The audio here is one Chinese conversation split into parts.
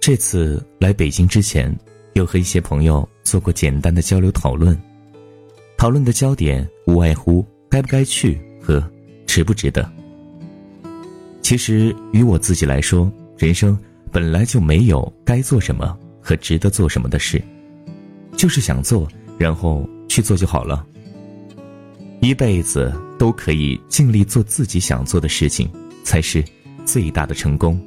这次来北京之前，有和一些朋友做过简单的交流讨论，讨论的焦点无外乎该不该去和值不值得。其实于我自己来说，人生本来就没有该做什么和值得做什么的事，就是想做，然后去做就好了。一辈子都可以尽力做自己想做的事情，才是最大的成功。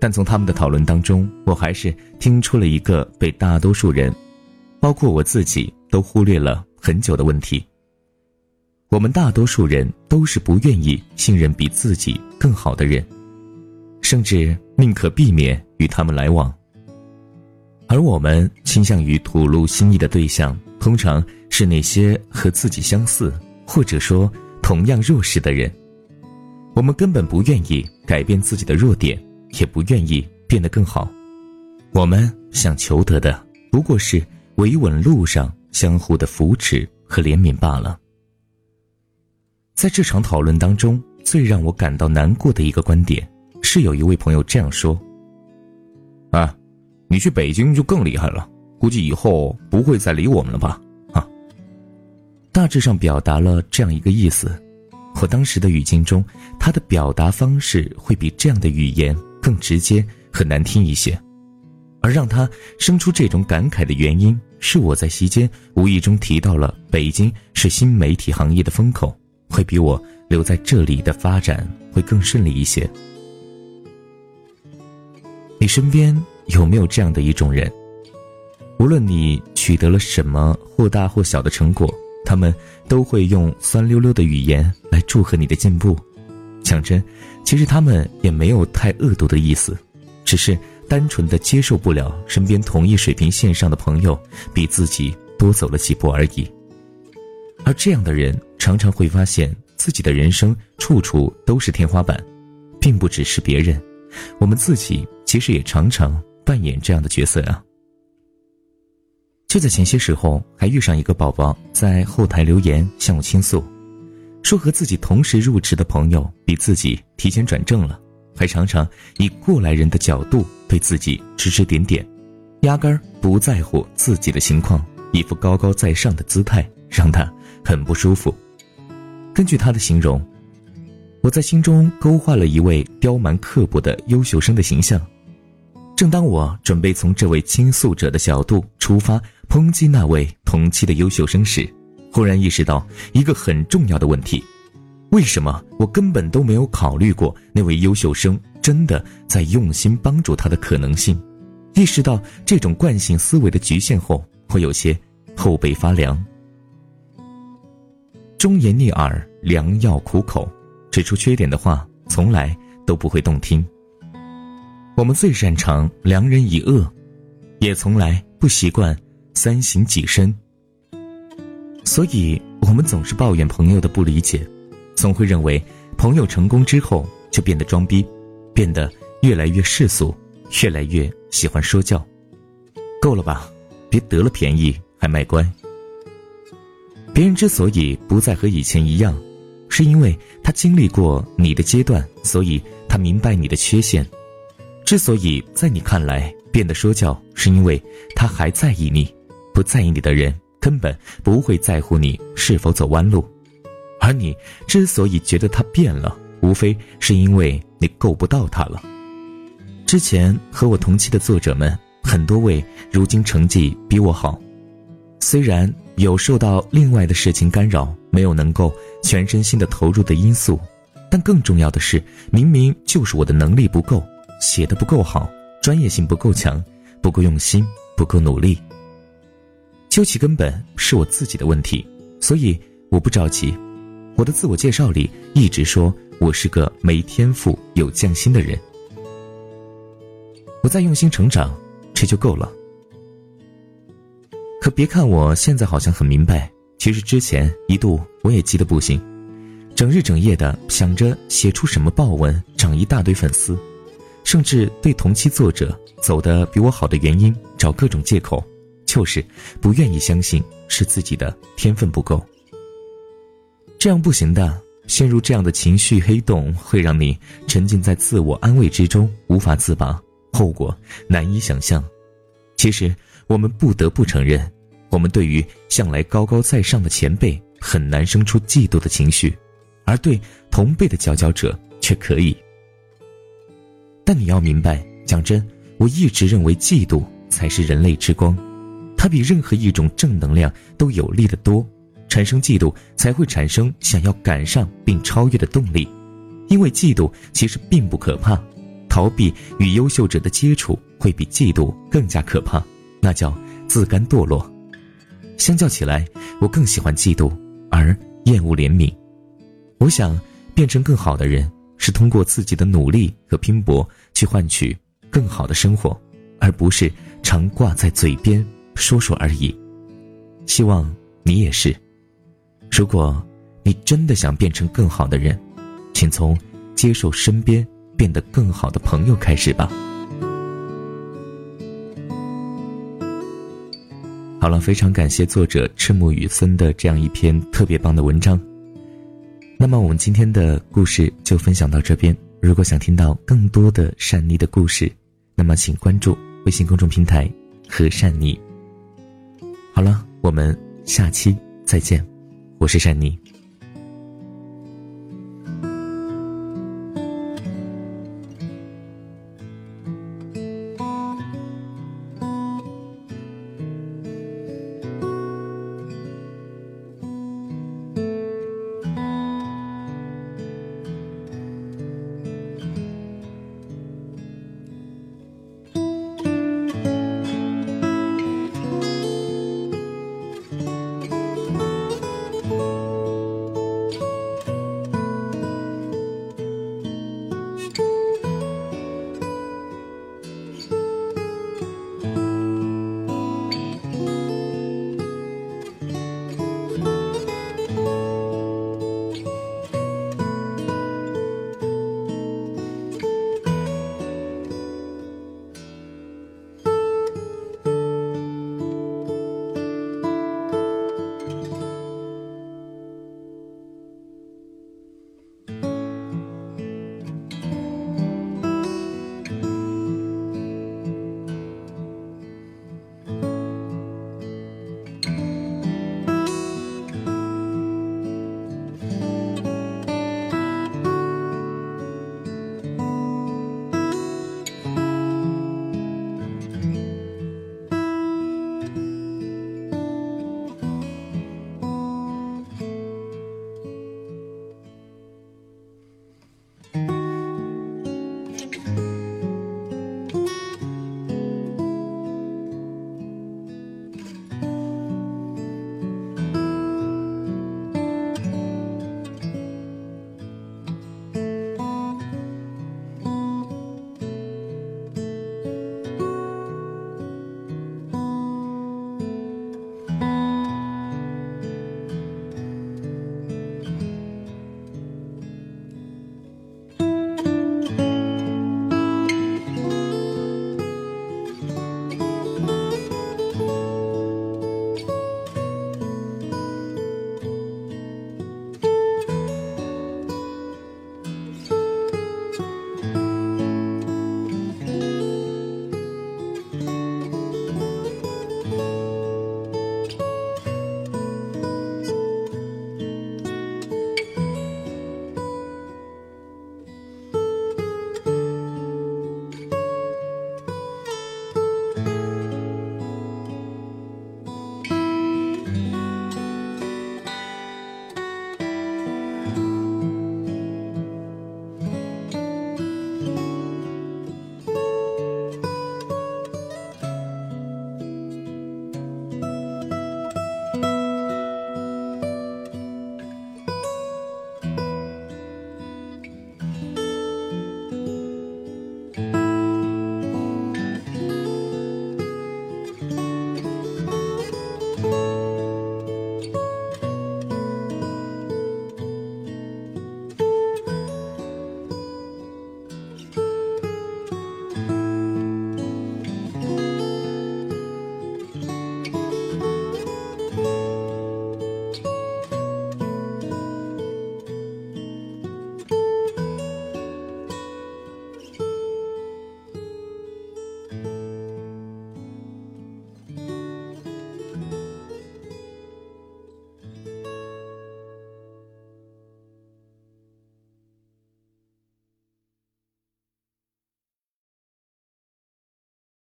但从他们的讨论当中，我还是听出了一个被大多数人，包括我自己，都忽略了很久的问题。我们大多数人都是不愿意信任比自己更好的人，甚至宁可避免与他们来往。而我们倾向于吐露心意的对象，通常是那些和自己相似，或者说同样弱势的人。我们根本不愿意改变自己的弱点。也不愿意变得更好，我们想求得的不过是维稳路上相互的扶持和怜悯罢了。在这场讨论当中，最让我感到难过的一个观点是，有一位朋友这样说：“啊，你去北京就更厉害了，估计以后不会再理我们了吧？”啊，大致上表达了这样一个意思。我当时的语境中，他的表达方式会比这样的语言。更直接和难听一些，而让他生出这种感慨的原因是我在席间无意中提到了北京是新媒体行业的风口，会比我留在这里的发展会更顺利一些。你身边有没有这样的一种人？无论你取得了什么或大或小的成果，他们都会用酸溜溜的语言来祝贺你的进步。讲真，其实他们也没有太恶毒的意思，只是单纯的接受不了身边同一水平线上的朋友比自己多走了几步而已。而这样的人常常会发现自己的人生处处都是天花板，并不只是别人，我们自己其实也常常扮演这样的角色啊。就在前些时候，还遇上一个宝宝在后台留言向我倾诉。说和自己同时入职的朋友比自己提前转正了，还常常以过来人的角度对自己指指点点，压根儿不在乎自己的情况，一副高高在上的姿态，让他很不舒服。根据他的形容，我在心中勾画了一位刁蛮刻薄的优秀生的形象。正当我准备从这位倾诉者的角度出发抨击那位同期的优秀生时，忽然意识到一个很重要的问题：为什么我根本都没有考虑过那位优秀生真的在用心帮助他的可能性？意识到这种惯性思维的局限后，我有些后背发凉。忠言逆耳，良药苦口，指出缺点的话从来都不会动听。我们最擅长良人以恶，也从来不习惯三省己身。所以，我们总是抱怨朋友的不理解，总会认为朋友成功之后就变得装逼，变得越来越世俗，越来越喜欢说教。够了吧，别得了便宜还卖乖。别人之所以不再和以前一样，是因为他经历过你的阶段，所以他明白你的缺陷。之所以在你看来变得说教，是因为他还在意你，不在意你的人。根本不会在乎你是否走弯路，而你之所以觉得他变了，无非是因为你够不到他了。之前和我同期的作者们，很多位如今成绩比我好，虽然有受到另外的事情干扰，没有能够全身心的投入的因素，但更重要的是，明明就是我的能力不够，写的不够好，专业性不够强，不够用心，不够努力。究其根本是我自己的问题，所以我不着急。我的自我介绍里一直说我是个没天赋、有匠心的人。我在用心成长，这就够了。可别看我现在好像很明白，其实之前一度我也急得不行，整日整夜的想着写出什么爆文，涨一大堆粉丝，甚至对同期作者走得比我好的原因找各种借口。就是不愿意相信是自己的天分不够，这样不行的。陷入这样的情绪黑洞，会让你沉浸在自我安慰之中无法自拔，后果难以想象。其实，我们不得不承认，我们对于向来高高在上的前辈很难生出嫉妒的情绪，而对同辈的佼佼者却可以。但你要明白，讲真，我一直认为嫉妒才是人类之光，它比任何一种正能量都有力的多。产生嫉妒，才会产生想要赶上并超越的动力。因为嫉妒其实并不可怕，逃避与优秀者的接触会比嫉妒更加可怕，那叫自甘堕落。相较起来，我更喜欢嫉妒，而厌恶怜悯。我想变成更好的人，是通过自己的努力和拼搏去换取更好的生活，而不是常挂在嘴边说说而已。希望你也是。如果你真的想变成更好的人，请从接受身边变得更好的朋友开始吧。好了，非常感谢作者赤木雨森的这样一篇特别棒的文章。那么我们今天的故事就分享到这边。如果想听到更多的善妮的故事，那么请关注微信公众平台和善妮。好了，我们下期再见。我是善妮。